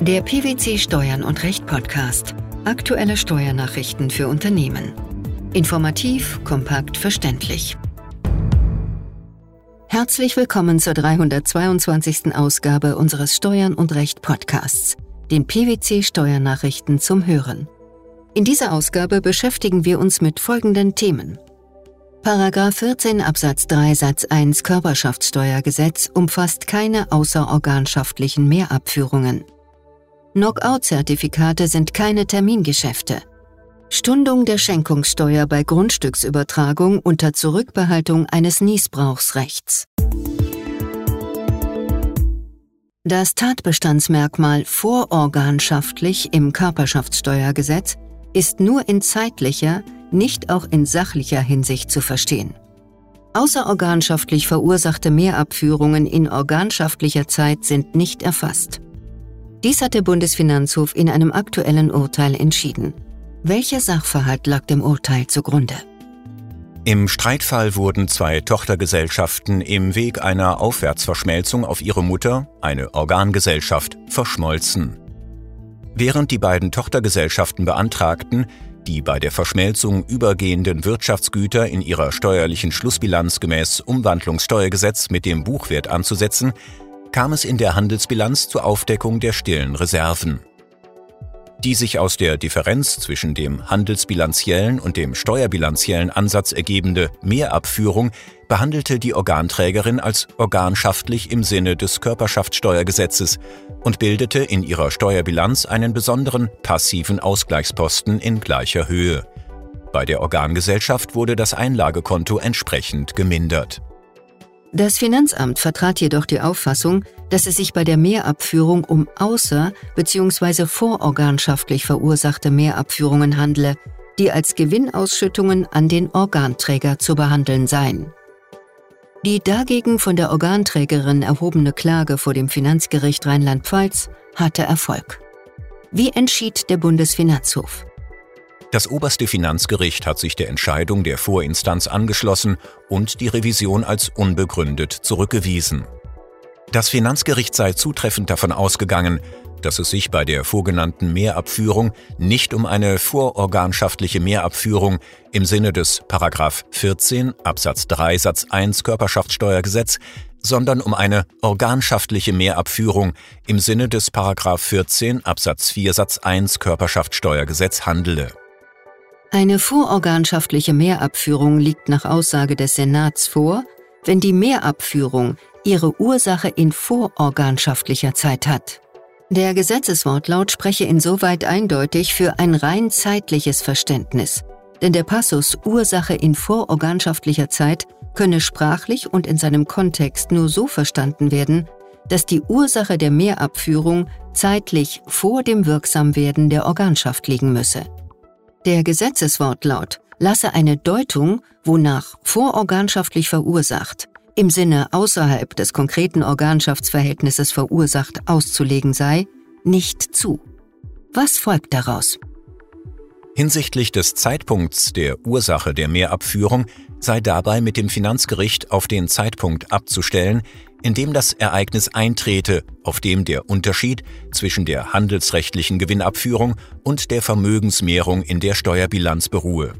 Der PwC Steuern und Recht Podcast. Aktuelle Steuernachrichten für Unternehmen. Informativ, kompakt, verständlich. Herzlich willkommen zur 322. Ausgabe unseres Steuern und Recht Podcasts, den PwC Steuernachrichten zum Hören. In dieser Ausgabe beschäftigen wir uns mit folgenden Themen. Paragraph 14 Absatz 3 Satz 1 Körperschaftssteuergesetz umfasst keine außerorganschaftlichen Mehrabführungen. Knockout-Zertifikate sind keine Termingeschäfte. Stundung der Schenkungssteuer bei Grundstücksübertragung unter Zurückbehaltung eines Niesbrauchsrechts. Das Tatbestandsmerkmal vororganschaftlich im Körperschaftssteuergesetz ist nur in zeitlicher, nicht auch in sachlicher Hinsicht zu verstehen. Außerorganschaftlich verursachte Mehrabführungen in organschaftlicher Zeit sind nicht erfasst. Dies hat der Bundesfinanzhof in einem aktuellen Urteil entschieden. Welcher Sachverhalt lag dem Urteil zugrunde? Im Streitfall wurden zwei Tochtergesellschaften im Weg einer Aufwärtsverschmelzung auf ihre Mutter, eine Organgesellschaft, verschmolzen. Während die beiden Tochtergesellschaften beantragten, die bei der Verschmelzung übergehenden Wirtschaftsgüter in ihrer steuerlichen Schlussbilanz gemäß Umwandlungssteuergesetz mit dem Buchwert anzusetzen, kam es in der Handelsbilanz zur Aufdeckung der stillen Reserven. Die sich aus der Differenz zwischen dem handelsbilanziellen und dem steuerbilanziellen Ansatz ergebende Mehrabführung behandelte die Organträgerin als organschaftlich im Sinne des Körperschaftssteuergesetzes und bildete in ihrer Steuerbilanz einen besonderen passiven Ausgleichsposten in gleicher Höhe. Bei der Organgesellschaft wurde das Einlagekonto entsprechend gemindert. Das Finanzamt vertrat jedoch die Auffassung, dass es sich bei der Mehrabführung um außer- bzw. vororganschaftlich verursachte Mehrabführungen handle, die als Gewinnausschüttungen an den Organträger zu behandeln seien. Die dagegen von der Organträgerin erhobene Klage vor dem Finanzgericht Rheinland-Pfalz hatte Erfolg. Wie entschied der Bundesfinanzhof? Das oberste Finanzgericht hat sich der Entscheidung der Vorinstanz angeschlossen und die Revision als unbegründet zurückgewiesen. Das Finanzgericht sei zutreffend davon ausgegangen, dass es sich bei der vorgenannten Mehrabführung nicht um eine vororganschaftliche Mehrabführung im Sinne des Paragraph 14 Absatz 3 Satz 1 Körperschaftssteuergesetz, sondern um eine organschaftliche Mehrabführung im Sinne des Paragraph 14 Absatz 4 Satz 1 Körperschaftssteuergesetz handele. Eine vororganschaftliche Mehrabführung liegt nach Aussage des Senats vor, wenn die Mehrabführung ihre Ursache in vororganschaftlicher Zeit hat. Der Gesetzeswortlaut spreche insoweit eindeutig für ein rein zeitliches Verständnis, denn der Passus Ursache in vororganschaftlicher Zeit könne sprachlich und in seinem Kontext nur so verstanden werden, dass die Ursache der Mehrabführung zeitlich vor dem Wirksamwerden der Organschaft liegen müsse. Der Gesetzeswortlaut lasse eine Deutung, wonach vororganschaftlich verursacht, im Sinne außerhalb des konkreten Organschaftsverhältnisses verursacht auszulegen sei, nicht zu. Was folgt daraus? Hinsichtlich des Zeitpunkts der Ursache der Mehrabführung sei dabei mit dem Finanzgericht auf den Zeitpunkt abzustellen, in dem das Ereignis eintrete, auf dem der Unterschied zwischen der handelsrechtlichen Gewinnabführung und der Vermögensmehrung in der Steuerbilanz beruhe.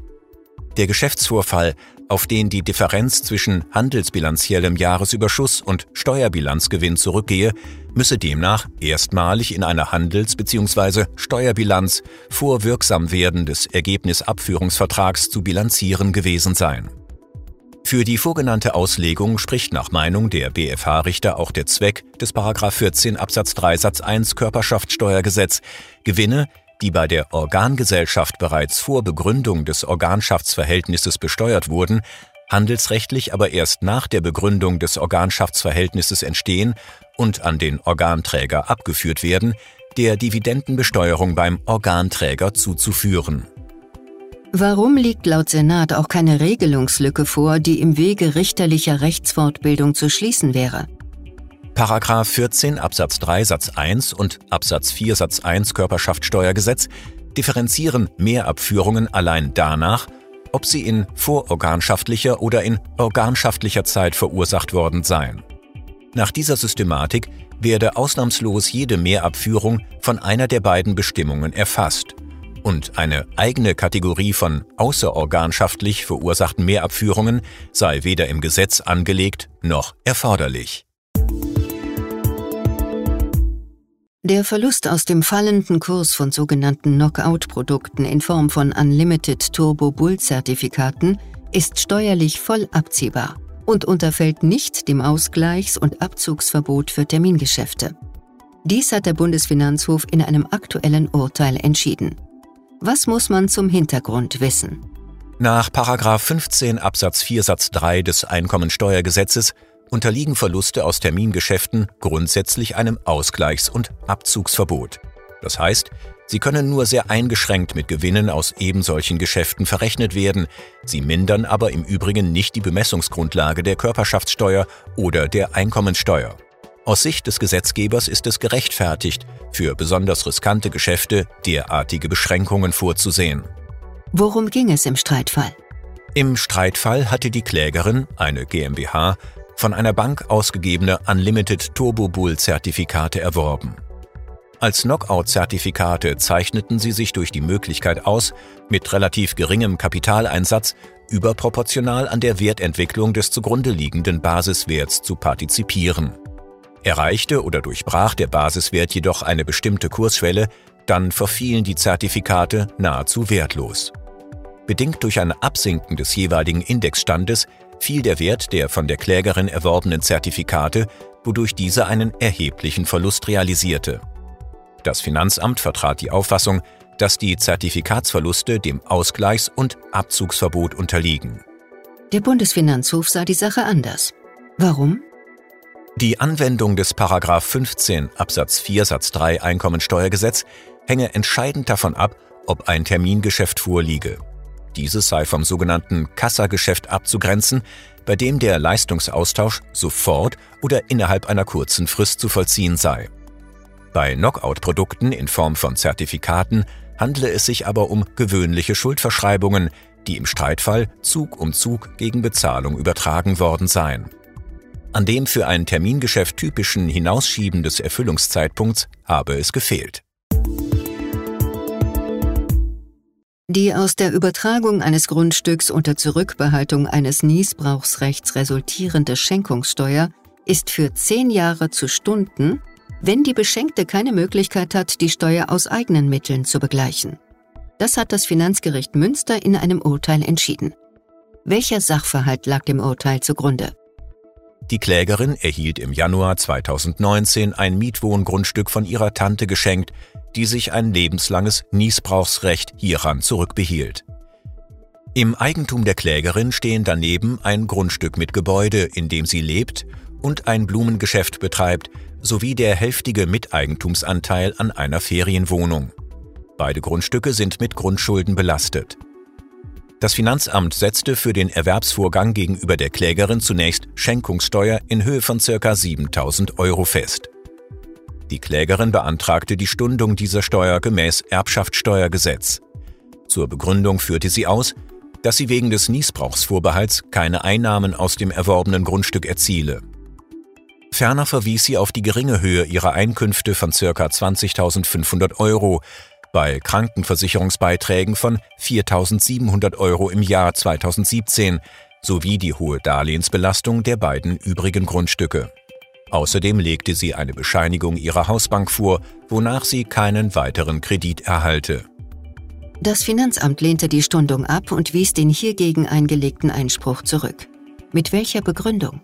Der Geschäftsvorfall, auf den die Differenz zwischen handelsbilanziellem Jahresüberschuss und Steuerbilanzgewinn zurückgehe, müsse demnach erstmalig in einer Handels- bzw. Steuerbilanz vor Wirksamwerden des Ergebnisabführungsvertrags zu bilanzieren gewesen sein. Für die vorgenannte Auslegung spricht nach Meinung der BFH-Richter auch der Zweck des 14 Absatz 3 Satz 1 Körperschaftssteuergesetz, Gewinne, die bei der Organgesellschaft bereits vor Begründung des Organschaftsverhältnisses besteuert wurden, handelsrechtlich aber erst nach der Begründung des Organschaftsverhältnisses entstehen und an den Organträger abgeführt werden, der Dividendenbesteuerung beim Organträger zuzuführen. Warum liegt laut Senat auch keine Regelungslücke vor, die im Wege richterlicher Rechtsfortbildung zu schließen wäre? Paragraph 14 Absatz 3 Satz 1 und Absatz 4 Satz 1 Körperschaftssteuergesetz differenzieren Mehrabführungen allein danach, ob sie in vororganschaftlicher oder in organschaftlicher Zeit verursacht worden seien. Nach dieser Systematik werde ausnahmslos jede Mehrabführung von einer der beiden Bestimmungen erfasst und eine eigene Kategorie von außerorganschaftlich verursachten Mehrabführungen sei weder im Gesetz angelegt noch erforderlich. Der Verlust aus dem fallenden Kurs von sogenannten Knockout-Produkten in Form von Unlimited Turbo Bull-Zertifikaten ist steuerlich voll abziehbar und unterfällt nicht dem Ausgleichs- und Abzugsverbot für Termingeschäfte. Dies hat der Bundesfinanzhof in einem aktuellen Urteil entschieden. Was muss man zum Hintergrund wissen? Nach 15 Absatz 4 Satz 3 des Einkommensteuergesetzes unterliegen Verluste aus Termingeschäften grundsätzlich einem Ausgleichs- und Abzugsverbot. Das heißt, Sie können nur sehr eingeschränkt mit Gewinnen aus ebensolchen Geschäften verrechnet werden, sie mindern aber im Übrigen nicht die Bemessungsgrundlage der Körperschaftssteuer oder der Einkommensteuer. Aus Sicht des Gesetzgebers ist es gerechtfertigt, für besonders riskante Geschäfte derartige Beschränkungen vorzusehen. Worum ging es im Streitfall? Im Streitfall hatte die Klägerin, eine GmbH, von einer Bank ausgegebene Unlimited Turbo Bull Zertifikate erworben. Als Knockout-Zertifikate zeichneten sie sich durch die Möglichkeit aus, mit relativ geringem Kapitaleinsatz überproportional an der Wertentwicklung des zugrunde liegenden Basiswerts zu partizipieren. Erreichte oder durchbrach der Basiswert jedoch eine bestimmte Kursschwelle, dann verfielen die Zertifikate nahezu wertlos. Bedingt durch ein Absinken des jeweiligen Indexstandes fiel der Wert der von der Klägerin erworbenen Zertifikate, wodurch diese einen erheblichen Verlust realisierte. Das Finanzamt vertrat die Auffassung, dass die Zertifikatsverluste dem Ausgleichs- und Abzugsverbot unterliegen. Der Bundesfinanzhof sah die Sache anders. Warum? Die Anwendung des 15 Absatz 4 Satz 3 Einkommensteuergesetz hänge entscheidend davon ab, ob ein Termingeschäft vorliege. Dieses sei vom sogenannten Kassageschäft abzugrenzen, bei dem der Leistungsaustausch sofort oder innerhalb einer kurzen Frist zu vollziehen sei. Bei Knockout-Produkten in Form von Zertifikaten handle es sich aber um gewöhnliche Schuldverschreibungen, die im Streitfall Zug um Zug gegen Bezahlung übertragen worden seien. An dem für ein Termingeschäft typischen Hinausschieben des Erfüllungszeitpunkts habe es gefehlt. Die aus der Übertragung eines Grundstücks unter Zurückbehaltung eines Niesbrauchsrechts resultierende Schenkungssteuer ist für zehn Jahre zu Stunden wenn die Beschenkte keine Möglichkeit hat, die Steuer aus eigenen Mitteln zu begleichen. Das hat das Finanzgericht Münster in einem Urteil entschieden. Welcher Sachverhalt lag dem Urteil zugrunde? Die Klägerin erhielt im Januar 2019 ein Mietwohngrundstück von ihrer Tante geschenkt, die sich ein lebenslanges Niesbrauchsrecht hieran zurückbehielt. Im Eigentum der Klägerin stehen daneben ein Grundstück mit Gebäude, in dem sie lebt, und ein Blumengeschäft betreibt, sowie der hälftige Miteigentumsanteil an einer Ferienwohnung. Beide Grundstücke sind mit Grundschulden belastet. Das Finanzamt setzte für den Erwerbsvorgang gegenüber der Klägerin zunächst Schenkungssteuer in Höhe von ca. 7000 Euro fest. Die Klägerin beantragte die Stundung dieser Steuer gemäß Erbschaftssteuergesetz. Zur Begründung führte sie aus, dass sie wegen des Niesbrauchsvorbehalts keine Einnahmen aus dem erworbenen Grundstück erziele. Ferner verwies sie auf die geringe Höhe ihrer Einkünfte von ca. 20.500 Euro bei Krankenversicherungsbeiträgen von 4.700 Euro im Jahr 2017 sowie die hohe Darlehensbelastung der beiden übrigen Grundstücke. Außerdem legte sie eine Bescheinigung ihrer Hausbank vor, wonach sie keinen weiteren Kredit erhalte. Das Finanzamt lehnte die Stundung ab und wies den hiergegen eingelegten Einspruch zurück. Mit welcher Begründung?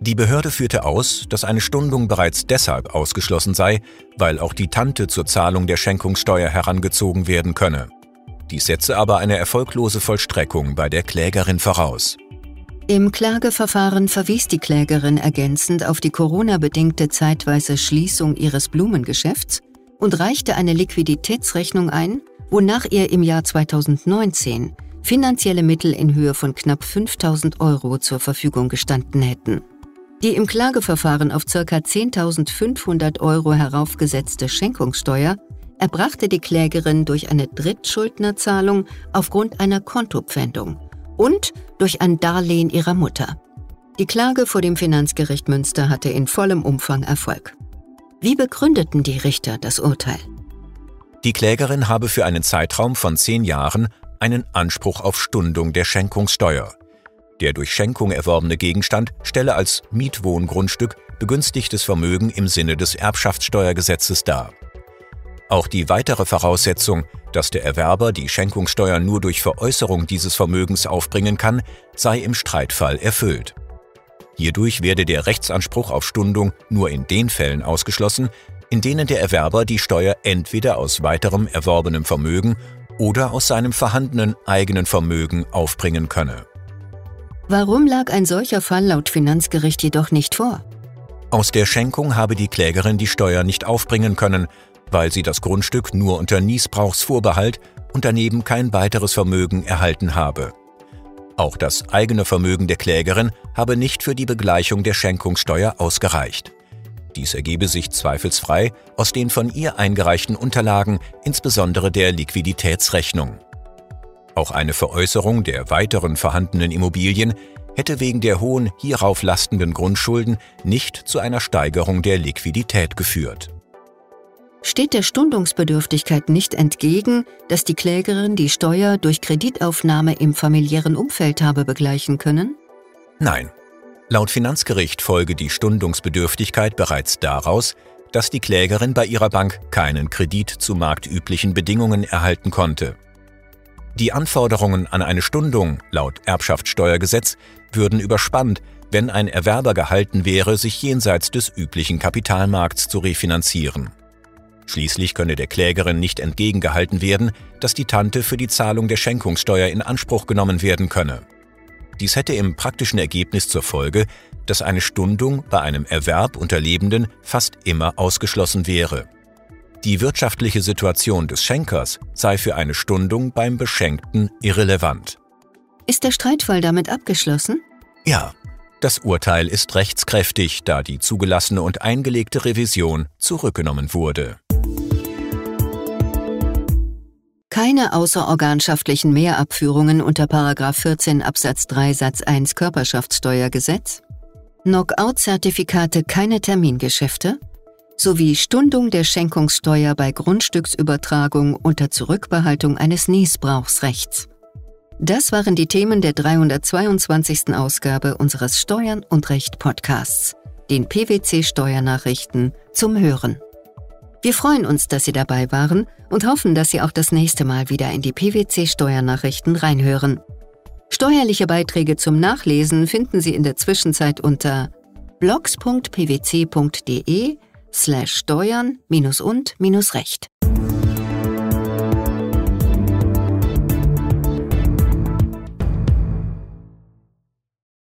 Die Behörde führte aus, dass eine Stundung bereits deshalb ausgeschlossen sei, weil auch die Tante zur Zahlung der Schenkungssteuer herangezogen werden könne. Dies setze aber eine erfolglose Vollstreckung bei der Klägerin voraus. Im Klageverfahren verwies die Klägerin ergänzend auf die Corona-bedingte zeitweise Schließung ihres Blumengeschäfts und reichte eine Liquiditätsrechnung ein, wonach ihr im Jahr 2019 finanzielle Mittel in Höhe von knapp 5000 Euro zur Verfügung gestanden hätten. Die im Klageverfahren auf ca. 10.500 Euro heraufgesetzte Schenkungssteuer erbrachte die Klägerin durch eine Drittschuldnerzahlung aufgrund einer Kontopfändung und durch ein Darlehen ihrer Mutter. Die Klage vor dem Finanzgericht Münster hatte in vollem Umfang Erfolg. Wie begründeten die Richter das Urteil? Die Klägerin habe für einen Zeitraum von zehn Jahren einen Anspruch auf Stundung der Schenkungssteuer. Der durch Schenkung erworbene Gegenstand stelle als Mietwohngrundstück begünstigtes Vermögen im Sinne des Erbschaftssteuergesetzes dar. Auch die weitere Voraussetzung, dass der Erwerber die Schenkungssteuer nur durch Veräußerung dieses Vermögens aufbringen kann, sei im Streitfall erfüllt. Hierdurch werde der Rechtsanspruch auf Stundung nur in den Fällen ausgeschlossen, in denen der Erwerber die Steuer entweder aus weiterem erworbenem Vermögen oder aus seinem vorhandenen eigenen Vermögen aufbringen könne. Warum lag ein solcher Fall laut Finanzgericht jedoch nicht vor? Aus der Schenkung habe die Klägerin die Steuer nicht aufbringen können, weil sie das Grundstück nur unter Niesbrauchsvorbehalt und daneben kein weiteres Vermögen erhalten habe. Auch das eigene Vermögen der Klägerin habe nicht für die Begleichung der Schenkungssteuer ausgereicht. Dies ergebe sich zweifelsfrei aus den von ihr eingereichten Unterlagen, insbesondere der Liquiditätsrechnung. Auch eine Veräußerung der weiteren vorhandenen Immobilien hätte wegen der hohen hierauf lastenden Grundschulden nicht zu einer Steigerung der Liquidität geführt. Steht der Stundungsbedürftigkeit nicht entgegen, dass die Klägerin die Steuer durch Kreditaufnahme im familiären Umfeld habe begleichen können? Nein. Laut Finanzgericht folge die Stundungsbedürftigkeit bereits daraus, dass die Klägerin bei ihrer Bank keinen Kredit zu marktüblichen Bedingungen erhalten konnte. Die Anforderungen an eine Stundung laut Erbschaftssteuergesetz würden überspannt, wenn ein Erwerber gehalten wäre, sich jenseits des üblichen Kapitalmarkts zu refinanzieren. Schließlich könne der Klägerin nicht entgegengehalten werden, dass die Tante für die Zahlung der Schenkungssteuer in Anspruch genommen werden könne. Dies hätte im praktischen Ergebnis zur Folge, dass eine Stundung bei einem Erwerb unter Lebenden fast immer ausgeschlossen wäre. Die wirtschaftliche Situation des Schenkers sei für eine Stundung beim Beschenkten irrelevant. Ist der Streitfall damit abgeschlossen? Ja, das Urteil ist rechtskräftig, da die zugelassene und eingelegte Revision zurückgenommen wurde. Keine außerorganschaftlichen Mehrabführungen unter 14 Absatz 3 Satz 1 Körperschaftssteuergesetz, Knockout-Zertifikate keine Termingeschäfte, sowie Stundung der Schenkungssteuer bei Grundstücksübertragung unter Zurückbehaltung eines Niesbrauchsrechts. Das waren die Themen der 322. Ausgabe unseres Steuern und Recht Podcasts, den PwC Steuernachrichten zum Hören. Wir freuen uns, dass Sie dabei waren und hoffen, dass Sie auch das nächste Mal wieder in die PwC Steuernachrichten reinhören. Steuerliche Beiträge zum Nachlesen finden Sie in der Zwischenzeit unter blogs.pwc.de slash steuern minus und minus recht.